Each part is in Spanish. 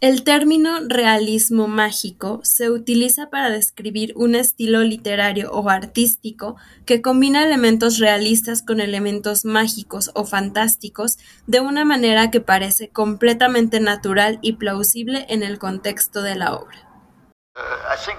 El término realismo mágico se utiliza para describir un estilo literario o artístico que combina elementos realistas con elementos mágicos o fantásticos de una manera que parece completamente natural y plausible en el contexto de la obra. Uh,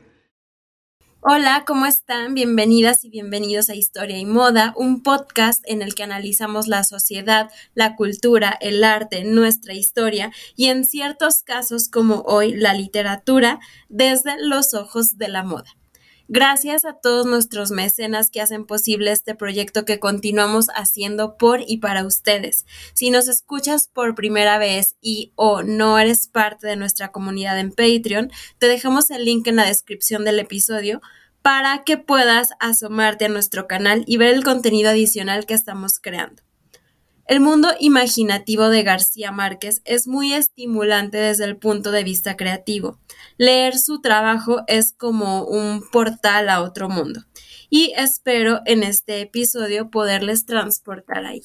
Hola, ¿cómo están? Bienvenidas y bienvenidos a Historia y Moda, un podcast en el que analizamos la sociedad, la cultura, el arte, nuestra historia y en ciertos casos como hoy la literatura desde los ojos de la moda. Gracias a todos nuestros mecenas que hacen posible este proyecto que continuamos haciendo por y para ustedes. Si nos escuchas por primera vez y o no eres parte de nuestra comunidad en Patreon, te dejamos el link en la descripción del episodio para que puedas asomarte a nuestro canal y ver el contenido adicional que estamos creando. El mundo imaginativo de García Márquez es muy estimulante desde el punto de vista creativo. Leer su trabajo es como un portal a otro mundo y espero en este episodio poderles transportar ahí.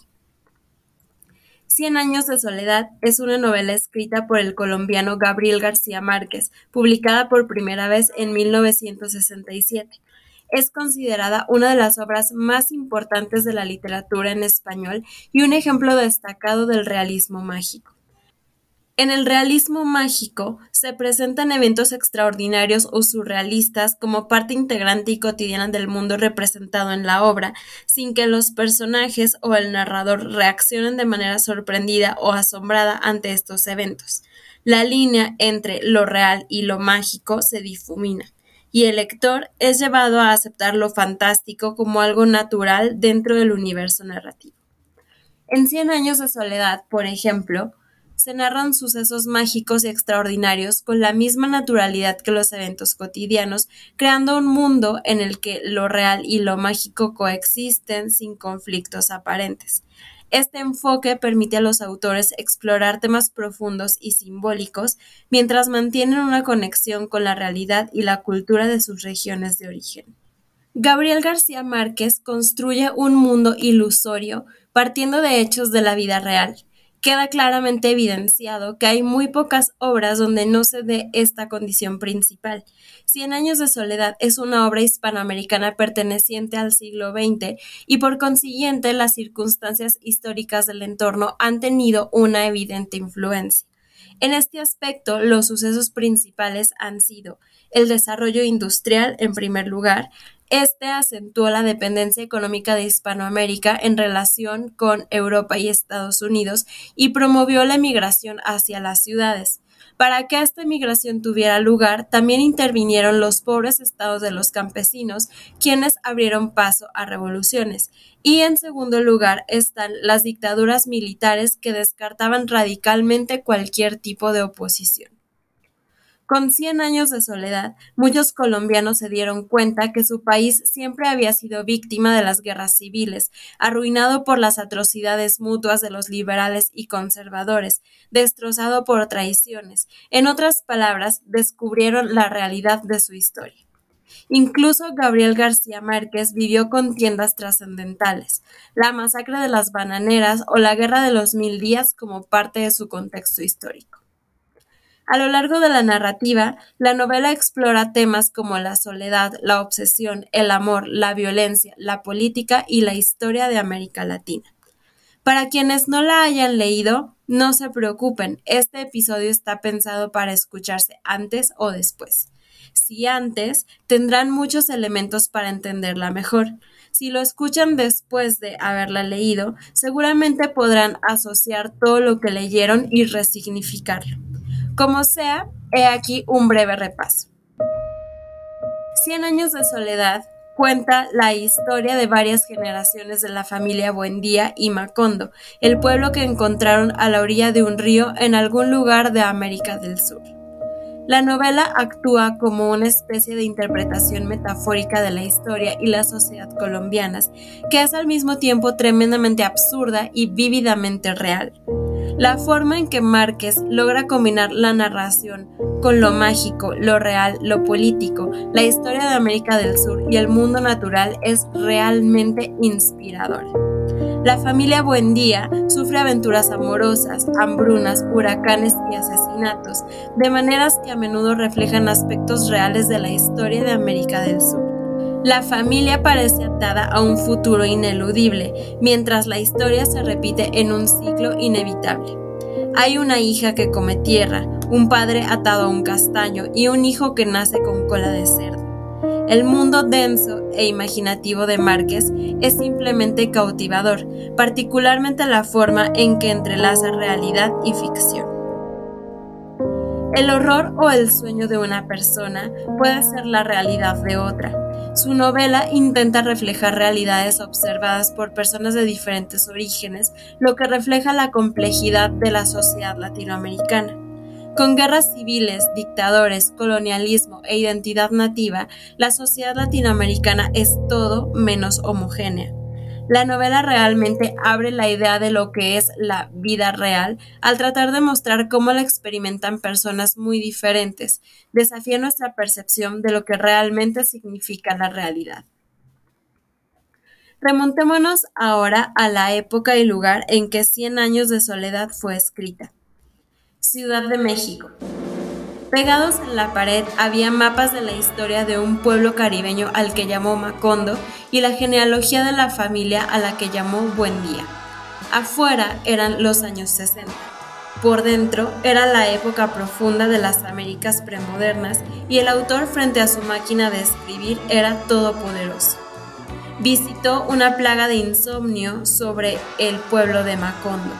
Cien años de soledad es una novela escrita por el colombiano Gabriel García Márquez, publicada por primera vez en 1967 es considerada una de las obras más importantes de la literatura en español y un ejemplo destacado del realismo mágico. En el realismo mágico se presentan eventos extraordinarios o surrealistas como parte integrante y cotidiana del mundo representado en la obra, sin que los personajes o el narrador reaccionen de manera sorprendida o asombrada ante estos eventos. La línea entre lo real y lo mágico se difumina y el lector es llevado a aceptar lo fantástico como algo natural dentro del universo narrativo. En Cien años de soledad, por ejemplo, se narran sucesos mágicos y extraordinarios con la misma naturalidad que los eventos cotidianos, creando un mundo en el que lo real y lo mágico coexisten sin conflictos aparentes. Este enfoque permite a los autores explorar temas profundos y simbólicos mientras mantienen una conexión con la realidad y la cultura de sus regiones de origen. Gabriel García Márquez construye un mundo ilusorio partiendo de hechos de la vida real, queda claramente evidenciado que hay muy pocas obras donde no se dé esta condición principal. Cien años de soledad es una obra hispanoamericana perteneciente al siglo XX y por consiguiente las circunstancias históricas del entorno han tenido una evidente influencia. En este aspecto, los sucesos principales han sido el desarrollo industrial, en primer lugar, este acentuó la dependencia económica de Hispanoamérica en relación con Europa y Estados Unidos y promovió la emigración hacia las ciudades. Para que esta emigración tuviera lugar, también intervinieron los pobres estados de los campesinos, quienes abrieron paso a revoluciones. Y en segundo lugar están las dictaduras militares que descartaban radicalmente cualquier tipo de oposición. Con cien años de soledad, muchos colombianos se dieron cuenta que su país siempre había sido víctima de las guerras civiles, arruinado por las atrocidades mutuas de los liberales y conservadores, destrozado por traiciones. En otras palabras, descubrieron la realidad de su historia. Incluso Gabriel García Márquez vivió contiendas trascendentales, la masacre de las bananeras o la guerra de los mil días como parte de su contexto histórico. A lo largo de la narrativa, la novela explora temas como la soledad, la obsesión, el amor, la violencia, la política y la historia de América Latina. Para quienes no la hayan leído, no se preocupen, este episodio está pensado para escucharse antes o después. Si antes, tendrán muchos elementos para entenderla mejor. Si lo escuchan después de haberla leído, seguramente podrán asociar todo lo que leyeron y resignificarlo. Como sea, he aquí un breve repaso. Cien años de soledad cuenta la historia de varias generaciones de la familia Buendía y Macondo, el pueblo que encontraron a la orilla de un río en algún lugar de América del Sur. La novela actúa como una especie de interpretación metafórica de la historia y la sociedad colombianas, que es al mismo tiempo tremendamente absurda y vívidamente real. La forma en que Márquez logra combinar la narración con lo mágico, lo real, lo político, la historia de América del Sur y el mundo natural es realmente inspiradora. La familia Buendía sufre aventuras amorosas, hambrunas, huracanes y asesinatos, de maneras que a menudo reflejan aspectos reales de la historia de América del Sur. La familia parece atada a un futuro ineludible, mientras la historia se repite en un ciclo inevitable. Hay una hija que come tierra, un padre atado a un castaño y un hijo que nace con cola de cerdo. El mundo denso e imaginativo de Márquez es simplemente cautivador, particularmente la forma en que entrelaza realidad y ficción. El horror o el sueño de una persona puede ser la realidad de otra. Su novela intenta reflejar realidades observadas por personas de diferentes orígenes, lo que refleja la complejidad de la sociedad latinoamericana. Con guerras civiles, dictadores, colonialismo e identidad nativa, la sociedad latinoamericana es todo menos homogénea. La novela realmente abre la idea de lo que es la vida real al tratar de mostrar cómo la experimentan personas muy diferentes, desafía nuestra percepción de lo que realmente significa la realidad. Remontémonos ahora a la época y lugar en que Cien años de soledad fue escrita. Ciudad de México. Pegados en la pared había mapas de la historia de un pueblo caribeño al que llamó Macondo y la genealogía de la familia a la que llamó Buen Día. Afuera eran los años 60. Por dentro era la época profunda de las Américas premodernas y el autor frente a su máquina de escribir era todopoderoso. Visitó una plaga de insomnio sobre el pueblo de Macondo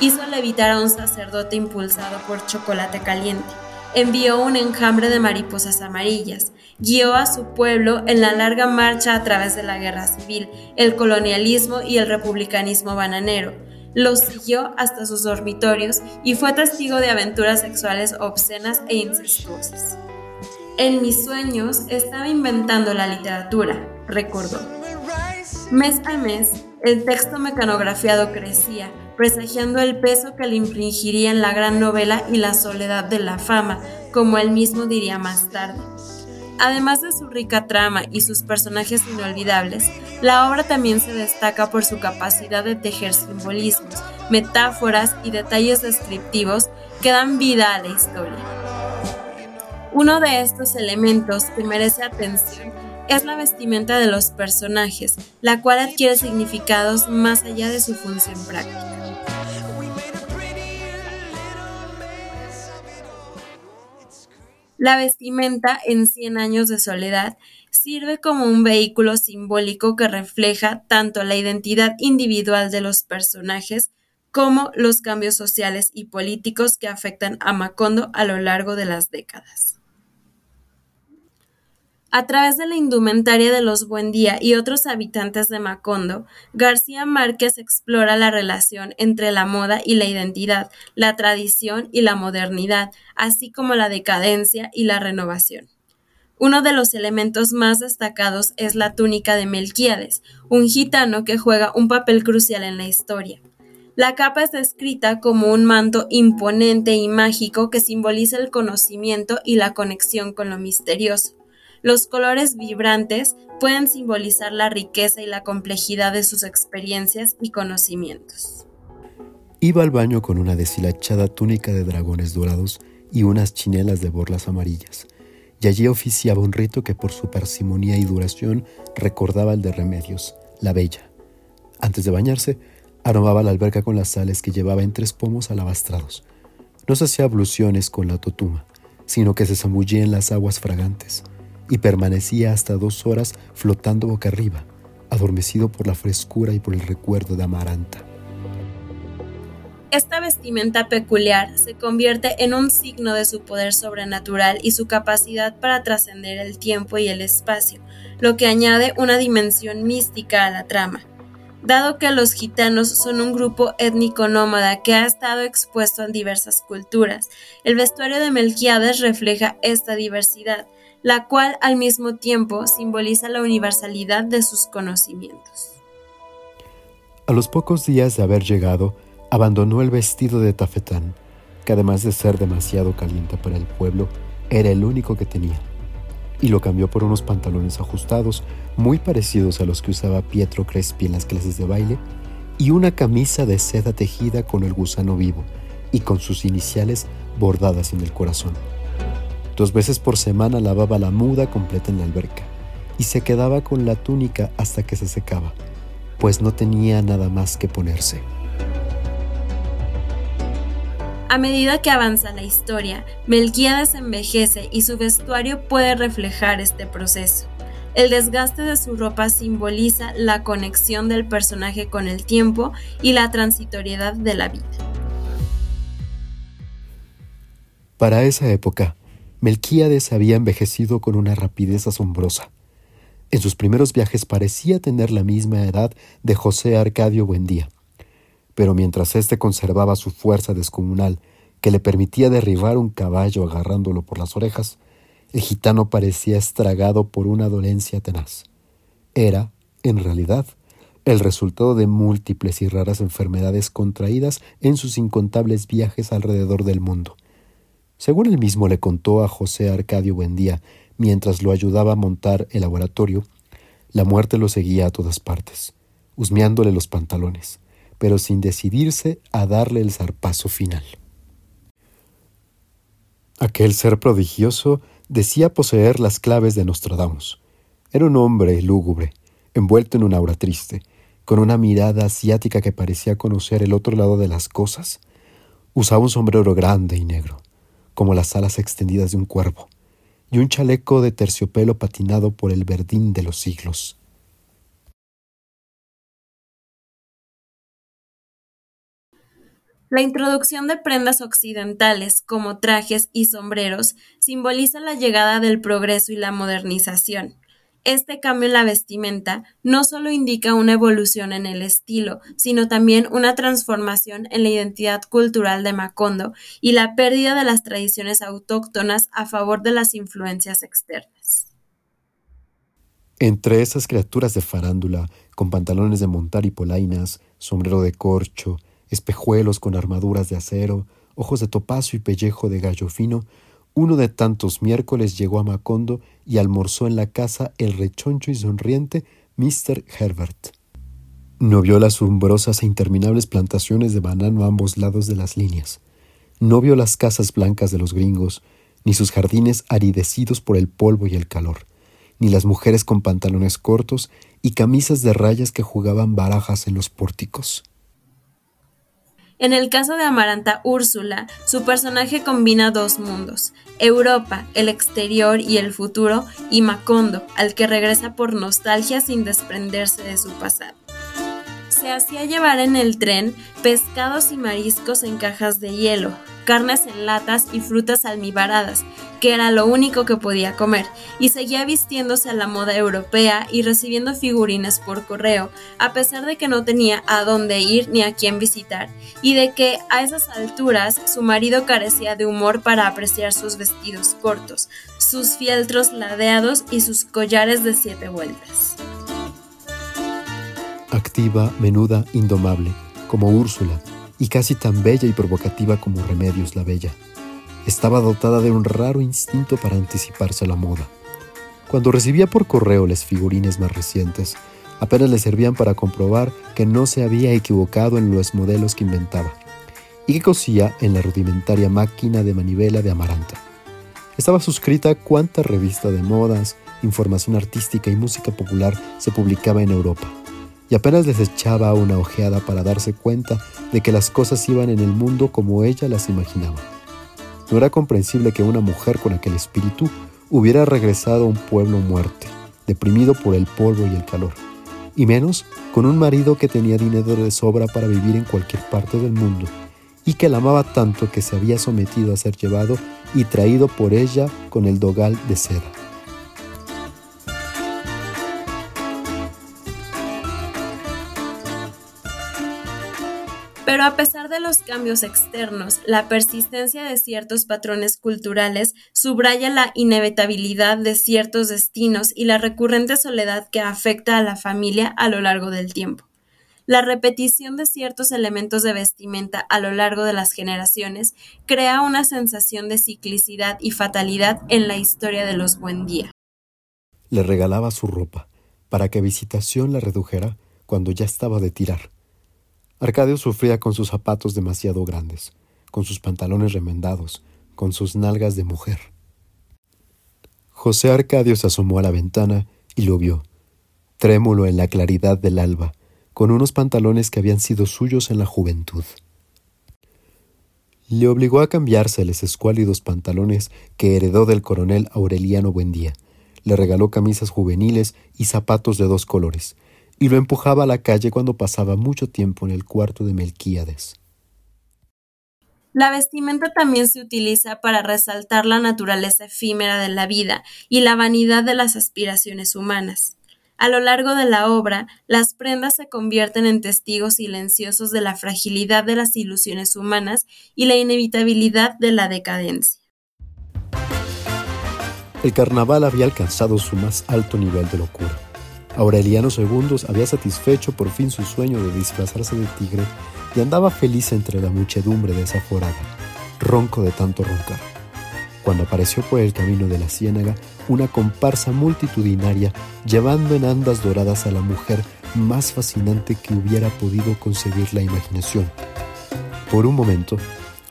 hizo levitar a un sacerdote impulsado por chocolate caliente, envió un enjambre de mariposas amarillas, guió a su pueblo en la larga marcha a través de la guerra civil, el colonialismo y el republicanismo bananero, los siguió hasta sus dormitorios y fue testigo de aventuras sexuales obscenas e incestuosas. En mis sueños estaba inventando la literatura, recordó. Mes a mes, el texto mecanografiado crecía, presagiando el peso que le infligirían la gran novela y la soledad de la fama, como él mismo diría más tarde. Además de su rica trama y sus personajes inolvidables, la obra también se destaca por su capacidad de tejer simbolismos, metáforas y detalles descriptivos que dan vida a la historia. Uno de estos elementos que merece atención es la vestimenta de los personajes, la cual adquiere significados más allá de su función práctica. La vestimenta en Cien años de soledad sirve como un vehículo simbólico que refleja tanto la identidad individual de los personajes como los cambios sociales y políticos que afectan a Macondo a lo largo de las décadas. A través de la indumentaria de los Buendía y otros habitantes de Macondo, García Márquez explora la relación entre la moda y la identidad, la tradición y la modernidad, así como la decadencia y la renovación. Uno de los elementos más destacados es la túnica de Melquíades, un gitano que juega un papel crucial en la historia. La capa es descrita como un manto imponente y mágico que simboliza el conocimiento y la conexión con lo misterioso. Los colores vibrantes pueden simbolizar la riqueza y la complejidad de sus experiencias y conocimientos. Iba al baño con una deshilachada túnica de dragones dorados y unas chinelas de borlas amarillas, y allí oficiaba un rito que por su parsimonía y duración recordaba el de Remedios, la Bella. Antes de bañarse, aromaba la alberca con las sales que llevaba en tres pomos alabastrados. No se hacía abluciones con la totuma, sino que se zambullía en las aguas fragantes y permanecía hasta dos horas flotando boca arriba, adormecido por la frescura y por el recuerdo de Amaranta. Esta vestimenta peculiar se convierte en un signo de su poder sobrenatural y su capacidad para trascender el tiempo y el espacio, lo que añade una dimensión mística a la trama. Dado que los gitanos son un grupo étnico nómada que ha estado expuesto a diversas culturas, el vestuario de Melquiades refleja esta diversidad, la cual al mismo tiempo simboliza la universalidad de sus conocimientos. A los pocos días de haber llegado, abandonó el vestido de tafetán, que además de ser demasiado caliente para el pueblo, era el único que tenía y lo cambió por unos pantalones ajustados muy parecidos a los que usaba Pietro Crespi en las clases de baile y una camisa de seda tejida con el gusano vivo y con sus iniciales bordadas en el corazón. Dos veces por semana lavaba la muda completa en la alberca y se quedaba con la túnica hasta que se secaba, pues no tenía nada más que ponerse. A medida que avanza la historia, Melquíades envejece y su vestuario puede reflejar este proceso. El desgaste de su ropa simboliza la conexión del personaje con el tiempo y la transitoriedad de la vida. Para esa época, Melquíades había envejecido con una rapidez asombrosa. En sus primeros viajes parecía tener la misma edad de José Arcadio Buendía pero mientras éste conservaba su fuerza descomunal, que le permitía derribar un caballo agarrándolo por las orejas, el gitano parecía estragado por una dolencia tenaz. Era, en realidad, el resultado de múltiples y raras enfermedades contraídas en sus incontables viajes alrededor del mundo. Según él mismo le contó a José Arcadio Buendía mientras lo ayudaba a montar el laboratorio, la muerte lo seguía a todas partes, husmeándole los pantalones pero sin decidirse a darle el zarpazo final. Aquel ser prodigioso decía poseer las claves de Nostradamus. Era un hombre lúgubre, envuelto en un aura triste, con una mirada asiática que parecía conocer el otro lado de las cosas. Usaba un sombrero grande y negro, como las alas extendidas de un cuervo, y un chaleco de terciopelo patinado por el verdín de los siglos. La introducción de prendas occidentales como trajes y sombreros simboliza la llegada del progreso y la modernización. Este cambio en la vestimenta no solo indica una evolución en el estilo, sino también una transformación en la identidad cultural de Macondo y la pérdida de las tradiciones autóctonas a favor de las influencias externas. Entre esas criaturas de farándula, con pantalones de montar y polainas, sombrero de corcho, espejuelos con armaduras de acero, ojos de topacio y pellejo de gallo fino, uno de tantos miércoles llegó a Macondo y almorzó en la casa el rechoncho y sonriente Mr. Herbert. No vio las umbrosas e interminables plantaciones de banano a ambos lados de las líneas. No vio las casas blancas de los gringos, ni sus jardines aridecidos por el polvo y el calor, ni las mujeres con pantalones cortos y camisas de rayas que jugaban barajas en los pórticos. En el caso de Amaranta Úrsula, su personaje combina dos mundos, Europa, el exterior y el futuro, y Macondo, al que regresa por nostalgia sin desprenderse de su pasado. Se hacía llevar en el tren pescados y mariscos en cajas de hielo, carnes en latas y frutas almibaradas, que era lo único que podía comer, y seguía vistiéndose a la moda europea y recibiendo figurines por correo, a pesar de que no tenía a dónde ir ni a quién visitar, y de que a esas alturas su marido carecía de humor para apreciar sus vestidos cortos, sus fieltros ladeados y sus collares de siete vueltas. Activa, menuda, indomable, como Úrsula, y casi tan bella y provocativa como Remedios la Bella estaba dotada de un raro instinto para anticiparse a la moda. Cuando recibía por correo las figurines más recientes, apenas le servían para comprobar que no se había equivocado en los modelos que inventaba y que cosía en la rudimentaria máquina de manivela de Amaranta. Estaba suscrita a cuánta revista de modas, información artística y música popular se publicaba en Europa, y apenas les echaba una ojeada para darse cuenta de que las cosas iban en el mundo como ella las imaginaba. No era comprensible que una mujer con aquel espíritu hubiera regresado a un pueblo muerte, deprimido por el polvo y el calor, y menos con un marido que tenía dinero de sobra para vivir en cualquier parte del mundo, y que la amaba tanto que se había sometido a ser llevado y traído por ella con el dogal de seda. Pero a pesar de los cambios externos, la persistencia de ciertos patrones culturales subraya la inevitabilidad de ciertos destinos y la recurrente soledad que afecta a la familia a lo largo del tiempo. La repetición de ciertos elementos de vestimenta a lo largo de las generaciones crea una sensación de ciclicidad y fatalidad en la historia de los buen día. Le regalaba su ropa para que visitación la redujera cuando ya estaba de tirar Arcadio sufría con sus zapatos demasiado grandes, con sus pantalones remendados, con sus nalgas de mujer. José Arcadio se asomó a la ventana y lo vio, trémulo en la claridad del alba, con unos pantalones que habían sido suyos en la juventud. Le obligó a cambiarse los escuálidos pantalones que heredó del coronel Aureliano Buendía. Le regaló camisas juveniles y zapatos de dos colores, y lo empujaba a la calle cuando pasaba mucho tiempo en el cuarto de Melquíades. La vestimenta también se utiliza para resaltar la naturaleza efímera de la vida y la vanidad de las aspiraciones humanas. A lo largo de la obra, las prendas se convierten en testigos silenciosos de la fragilidad de las ilusiones humanas y la inevitabilidad de la decadencia. El carnaval había alcanzado su más alto nivel de locura. Aureliano II había satisfecho por fin su sueño de disfrazarse de tigre y andaba feliz entre la muchedumbre desaforada, ronco de tanto roncar. Cuando apareció por el camino de la ciénaga una comparsa multitudinaria llevando en andas doradas a la mujer más fascinante que hubiera podido concebir la imaginación. Por un momento,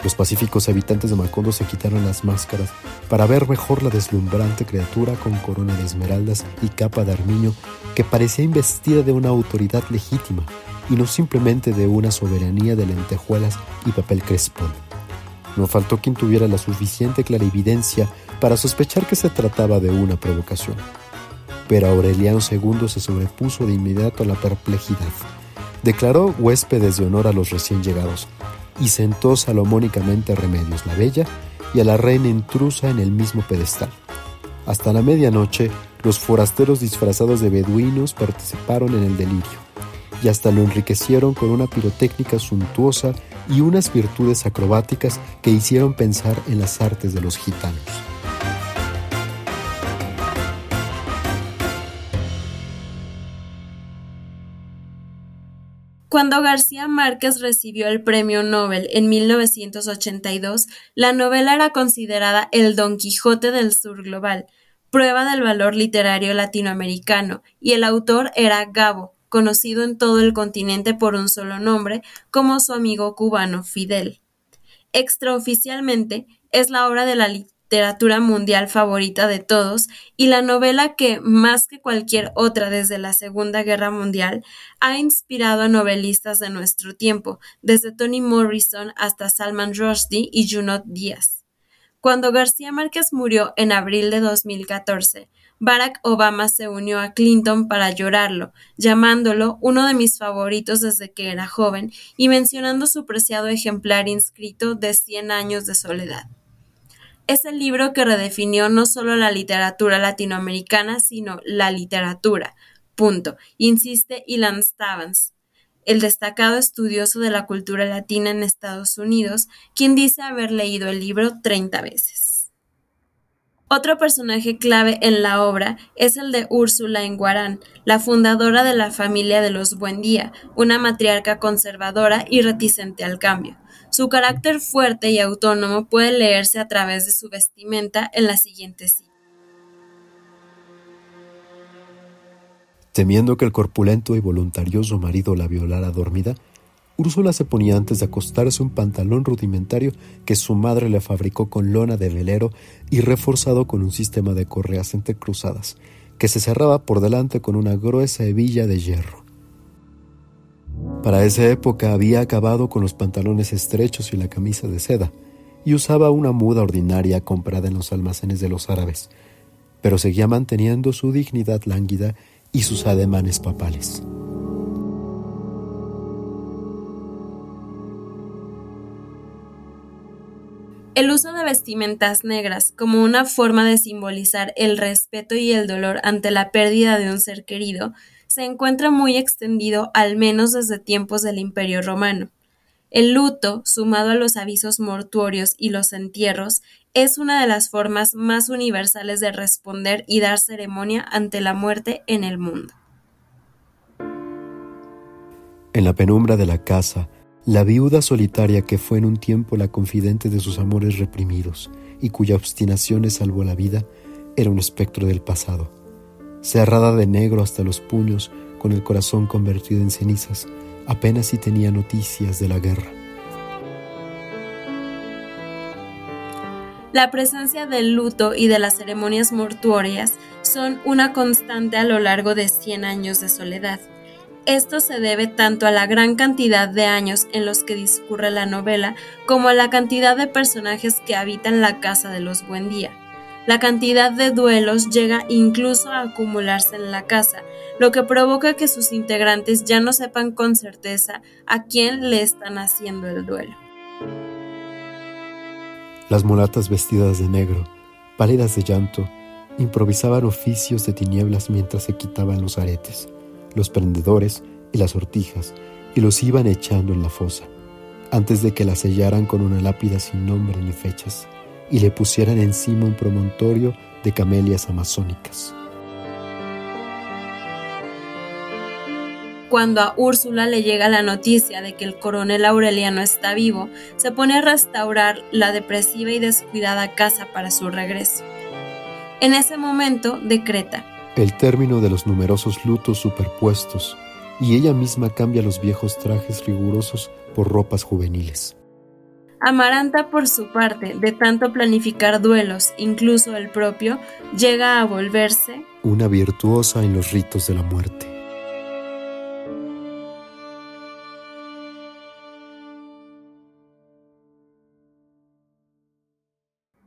los pacíficos habitantes de Macondo se quitaron las máscaras para ver mejor la deslumbrante criatura con corona de esmeraldas y capa de armiño que parecía investida de una autoridad legítima y no simplemente de una soberanía de lentejuelas y papel crespón. No faltó quien tuviera la suficiente clarividencia para sospechar que se trataba de una provocación. Pero Aureliano II se sobrepuso de inmediato a la perplejidad. Declaró huéspedes de honor a los recién llegados y sentó salomónicamente a Remedios la Bella y a la reina intrusa en el mismo pedestal. Hasta la medianoche, los forasteros disfrazados de beduinos participaron en el delirio, y hasta lo enriquecieron con una pirotécnica suntuosa y unas virtudes acrobáticas que hicieron pensar en las artes de los gitanos. Cuando García Márquez recibió el Premio Nobel en 1982, la novela era considerada el Don Quijote del Sur global, prueba del valor literario latinoamericano, y el autor era Gabo, conocido en todo el continente por un solo nombre, como su amigo cubano Fidel. Extraoficialmente, es la obra de la literatura mundial favorita de todos y la novela que, más que cualquier otra desde la Segunda Guerra Mundial, ha inspirado a novelistas de nuestro tiempo, desde Toni Morrison hasta Salman Rushdie y Junot Díaz. Cuando García Márquez murió en abril de 2014, Barack Obama se unió a Clinton para llorarlo, llamándolo uno de mis favoritos desde que era joven y mencionando su preciado ejemplar inscrito de Cien años de soledad. Es el libro que redefinió no solo la literatura latinoamericana, sino la literatura. Punto. Insiste Ilan Stavans, el destacado estudioso de la cultura latina en Estados Unidos, quien dice haber leído el libro 30 veces. Otro personaje clave en la obra es el de Úrsula Enguarán, la fundadora de la familia de los Buendía, una matriarca conservadora y reticente al cambio. Su carácter fuerte y autónomo puede leerse a través de su vestimenta en la siguiente cita. Temiendo que el corpulento y voluntarioso marido la violara dormida, Úrsula se ponía antes de acostarse un pantalón rudimentario que su madre le fabricó con lona de velero y reforzado con un sistema de correas entrecruzadas, que se cerraba por delante con una gruesa hebilla de hierro. Para esa época había acabado con los pantalones estrechos y la camisa de seda, y usaba una muda ordinaria comprada en los almacenes de los árabes, pero seguía manteniendo su dignidad lánguida y sus ademanes papales. El uso de vestimentas negras como una forma de simbolizar el respeto y el dolor ante la pérdida de un ser querido se encuentra muy extendido al menos desde tiempos del Imperio romano. El luto, sumado a los avisos mortuorios y los entierros, es una de las formas más universales de responder y dar ceremonia ante la muerte en el mundo. En la penumbra de la casa, la viuda solitaria que fue en un tiempo la confidente de sus amores reprimidos y cuya obstinación le salvó la vida, era un espectro del pasado. Cerrada de negro hasta los puños, con el corazón convertido en cenizas, apenas si tenía noticias de la guerra. La presencia del luto y de las ceremonias mortuorias son una constante a lo largo de 100 años de soledad. Esto se debe tanto a la gran cantidad de años en los que discurre la novela como a la cantidad de personajes que habitan la casa de los Buendía. La cantidad de duelos llega incluso a acumularse en la casa, lo que provoca que sus integrantes ya no sepan con certeza a quién le están haciendo el duelo. Las mulatas vestidas de negro, pálidas de llanto, improvisaban oficios de tinieblas mientras se quitaban los aretes, los prendedores y las sortijas, y los iban echando en la fosa, antes de que la sellaran con una lápida sin nombre ni fechas, y le pusieran encima un promontorio de camelias amazónicas. cuando a Úrsula le llega la noticia de que el coronel Aureliano está vivo, se pone a restaurar la depresiva y descuidada casa para su regreso. En ese momento decreta el término de los numerosos lutos superpuestos, y ella misma cambia los viejos trajes rigurosos por ropas juveniles. Amaranta, por su parte, de tanto planificar duelos, incluso el propio, llega a volverse una virtuosa en los ritos de la muerte.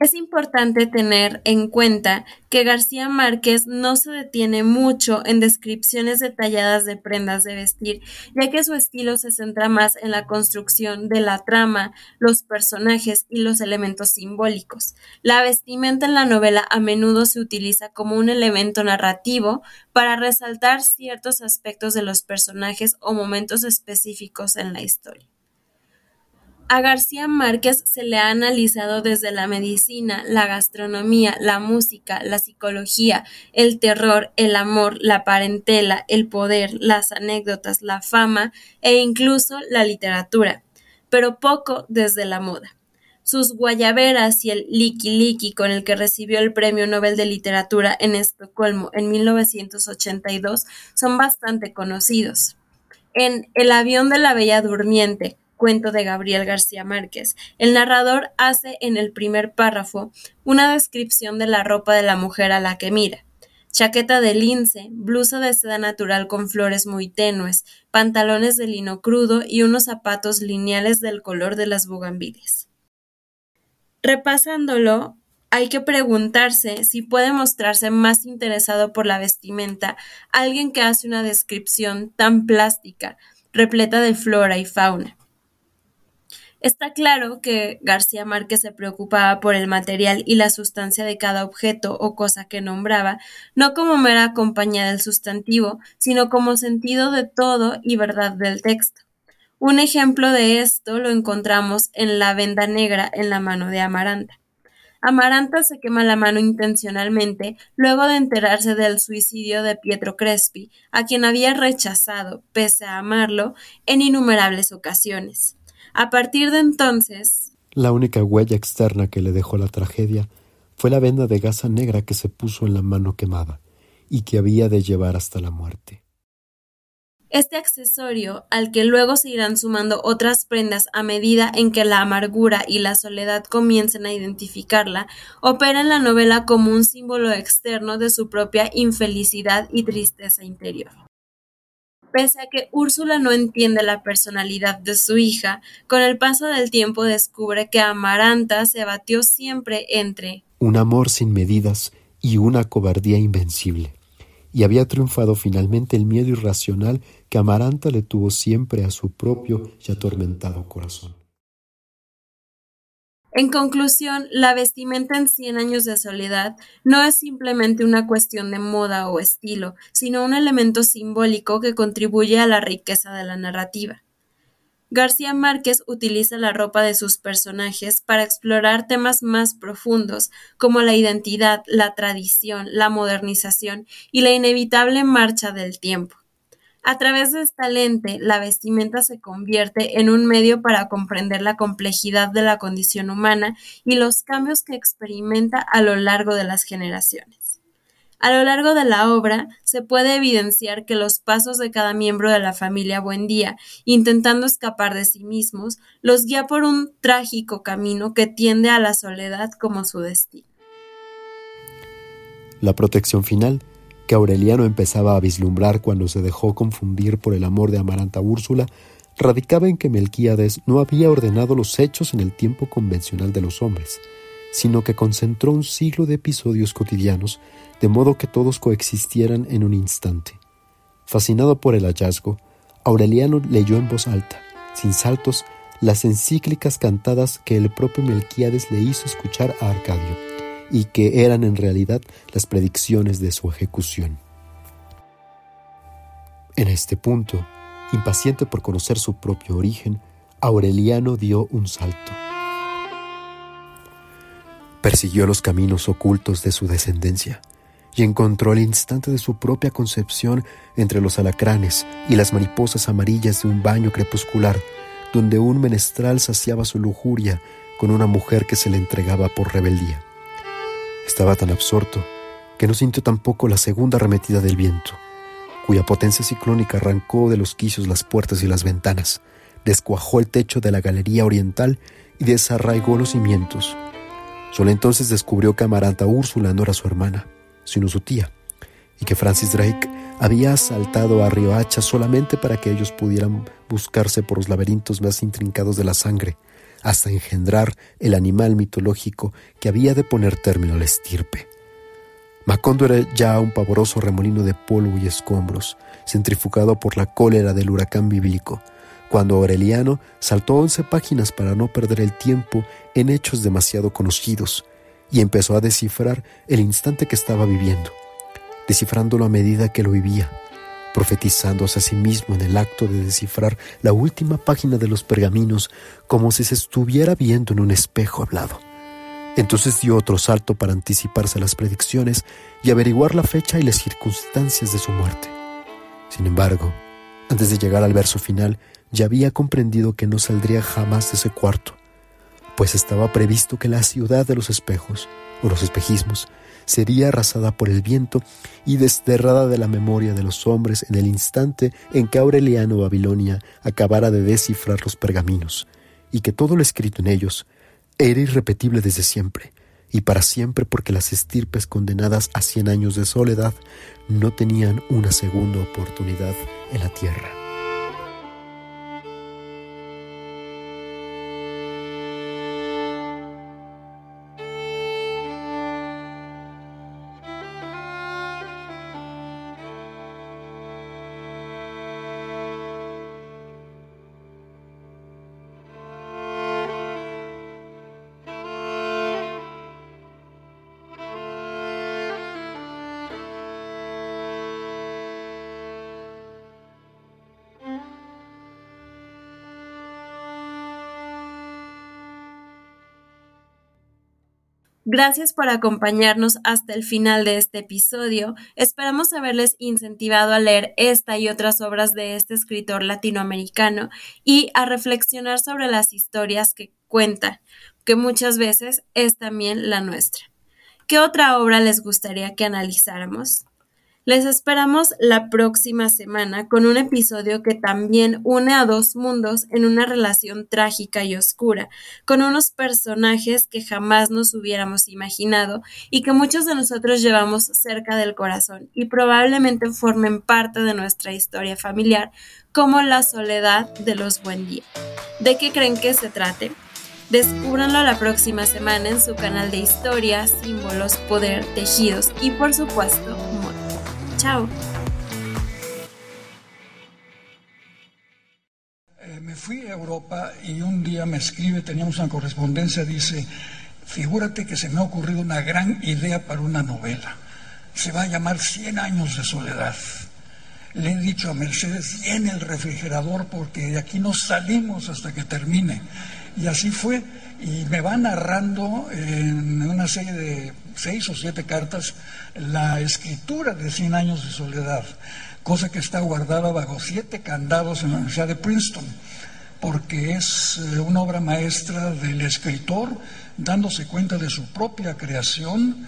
Es importante tener en cuenta que García Márquez no se detiene mucho en descripciones detalladas de prendas de vestir, ya que su estilo se centra más en la construcción de la trama, los personajes y los elementos simbólicos. La vestimenta en la novela a menudo se utiliza como un elemento narrativo para resaltar ciertos aspectos de los personajes o momentos específicos en la historia. A García Márquez se le ha analizado desde la medicina, la gastronomía, la música, la psicología, el terror, el amor, la parentela, el poder, las anécdotas, la fama e incluso la literatura, pero poco desde la moda. Sus guayaberas y el liki liki con el que recibió el Premio Nobel de Literatura en Estocolmo en 1982 son bastante conocidos. En El avión de la Bella Durmiente, cuento de Gabriel García Márquez. El narrador hace en el primer párrafo una descripción de la ropa de la mujer a la que mira. Chaqueta de lince, blusa de seda natural con flores muy tenues, pantalones de lino crudo y unos zapatos lineales del color de las bugambilias. Repasándolo, hay que preguntarse si puede mostrarse más interesado por la vestimenta alguien que hace una descripción tan plástica, repleta de flora y fauna. Está claro que García Márquez se preocupaba por el material y la sustancia de cada objeto o cosa que nombraba, no como mera compañía del sustantivo, sino como sentido de todo y verdad del texto. Un ejemplo de esto lo encontramos en la venda negra en la mano de Amaranta. Amaranta se quema la mano intencionalmente luego de enterarse del suicidio de Pietro Crespi, a quien había rechazado, pese a amarlo, en innumerables ocasiones. A partir de entonces... La única huella externa que le dejó la tragedia fue la venda de gasa negra que se puso en la mano quemada y que había de llevar hasta la muerte. Este accesorio, al que luego se irán sumando otras prendas a medida en que la amargura y la soledad comiencen a identificarla, opera en la novela como un símbolo externo de su propia infelicidad y tristeza interior. Pese a que Úrsula no entiende la personalidad de su hija, con el paso del tiempo descubre que Amaranta se batió siempre entre un amor sin medidas y una cobardía invencible, y había triunfado finalmente el miedo irracional que Amaranta le tuvo siempre a su propio y atormentado corazón. En conclusión, la vestimenta en Cien años de soledad no es simplemente una cuestión de moda o estilo, sino un elemento simbólico que contribuye a la riqueza de la narrativa. García Márquez utiliza la ropa de sus personajes para explorar temas más profundos, como la identidad, la tradición, la modernización y la inevitable marcha del tiempo. A través de esta lente, la vestimenta se convierte en un medio para comprender la complejidad de la condición humana y los cambios que experimenta a lo largo de las generaciones. A lo largo de la obra se puede evidenciar que los pasos de cada miembro de la familia Buendía, intentando escapar de sí mismos, los guía por un trágico camino que tiende a la soledad como su destino. La protección final que Aureliano empezaba a vislumbrar cuando se dejó confundir por el amor de Amaranta Úrsula radicaba en que Melquíades no había ordenado los hechos en el tiempo convencional de los hombres, sino que concentró un siglo de episodios cotidianos de modo que todos coexistieran en un instante. Fascinado por el hallazgo, Aureliano leyó en voz alta, sin saltos, las encíclicas cantadas que el propio Melquíades le hizo escuchar a Arcadio, y que eran en realidad las predicciones de su ejecución. En este punto, impaciente por conocer su propio origen, Aureliano dio un salto. Persiguió los caminos ocultos de su descendencia, y encontró el instante de su propia concepción entre los alacranes y las mariposas amarillas de un baño crepuscular, donde un menestral saciaba su lujuria con una mujer que se le entregaba por rebeldía. Estaba tan absorto que no sintió tampoco la segunda arremetida del viento, cuya potencia ciclónica arrancó de los quicios las puertas y las ventanas, descuajó el techo de la galería oriental y desarraigó los cimientos. Solo entonces descubrió que Amaranta Úrsula no era su hermana, sino su tía, y que Francis Drake había asaltado a Riohacha solamente para que ellos pudieran buscarse por los laberintos más intrincados de la sangre, hasta engendrar el animal mitológico que había de poner término a la estirpe. Macondo era ya un pavoroso remolino de polvo y escombros, centrifugado por la cólera del huracán bíblico, cuando Aureliano saltó once páginas para no perder el tiempo en hechos demasiado conocidos, y empezó a descifrar el instante que estaba viviendo, descifrándolo a medida que lo vivía, profetizándose a sí mismo en el acto de descifrar la última página de los pergaminos como si se estuviera viendo en un espejo hablado. Entonces dio otro salto para anticiparse a las predicciones y averiguar la fecha y las circunstancias de su muerte. Sin embargo, antes de llegar al verso final, ya había comprendido que no saldría jamás de ese cuarto, pues estaba previsto que la ciudad de los espejos, o los espejismos, sería arrasada por el viento y desterrada de la memoria de los hombres en el instante en que Aureliano Babilonia acabara de descifrar los pergaminos, y que todo lo escrito en ellos era irrepetible desde siempre, y para siempre porque las estirpes condenadas a cien años de soledad no tenían una segunda oportunidad en la tierra. Gracias por acompañarnos hasta el final de este episodio. Esperamos haberles incentivado a leer esta y otras obras de este escritor latinoamericano y a reflexionar sobre las historias que cuenta, que muchas veces es también la nuestra. ¿Qué otra obra les gustaría que analizáramos? Les esperamos la próxima semana con un episodio que también une a dos mundos en una relación trágica y oscura, con unos personajes que jamás nos hubiéramos imaginado y que muchos de nosotros llevamos cerca del corazón y probablemente formen parte de nuestra historia familiar, como la soledad de los buen día. ¿De qué creen que se trate? Descúbranlo la próxima semana en su canal de historia, símbolos, poder, tejidos y por supuesto Eh, me fui a Europa y un día me escribe, teníamos una correspondencia, dice, figúrate que se me ha ocurrido una gran idea para una novela. Se va a llamar Cien años de soledad. Le he dicho a Mercedes, en el refrigerador porque de aquí no salimos hasta que termine. Y así fue. Y me va narrando en una serie de seis o siete cartas la escritura de Cien años de soledad, cosa que está guardada bajo siete candados en la Universidad de Princeton, porque es eh, una obra maestra del escritor dándose cuenta de su propia creación,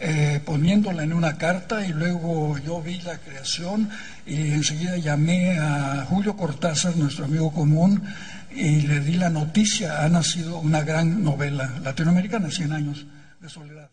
eh, poniéndola en una carta y luego yo vi la creación y enseguida llamé a Julio Cortázar, nuestro amigo común, y le di la noticia, ha nacido una gran novela latinoamericana, Cien años de soledad.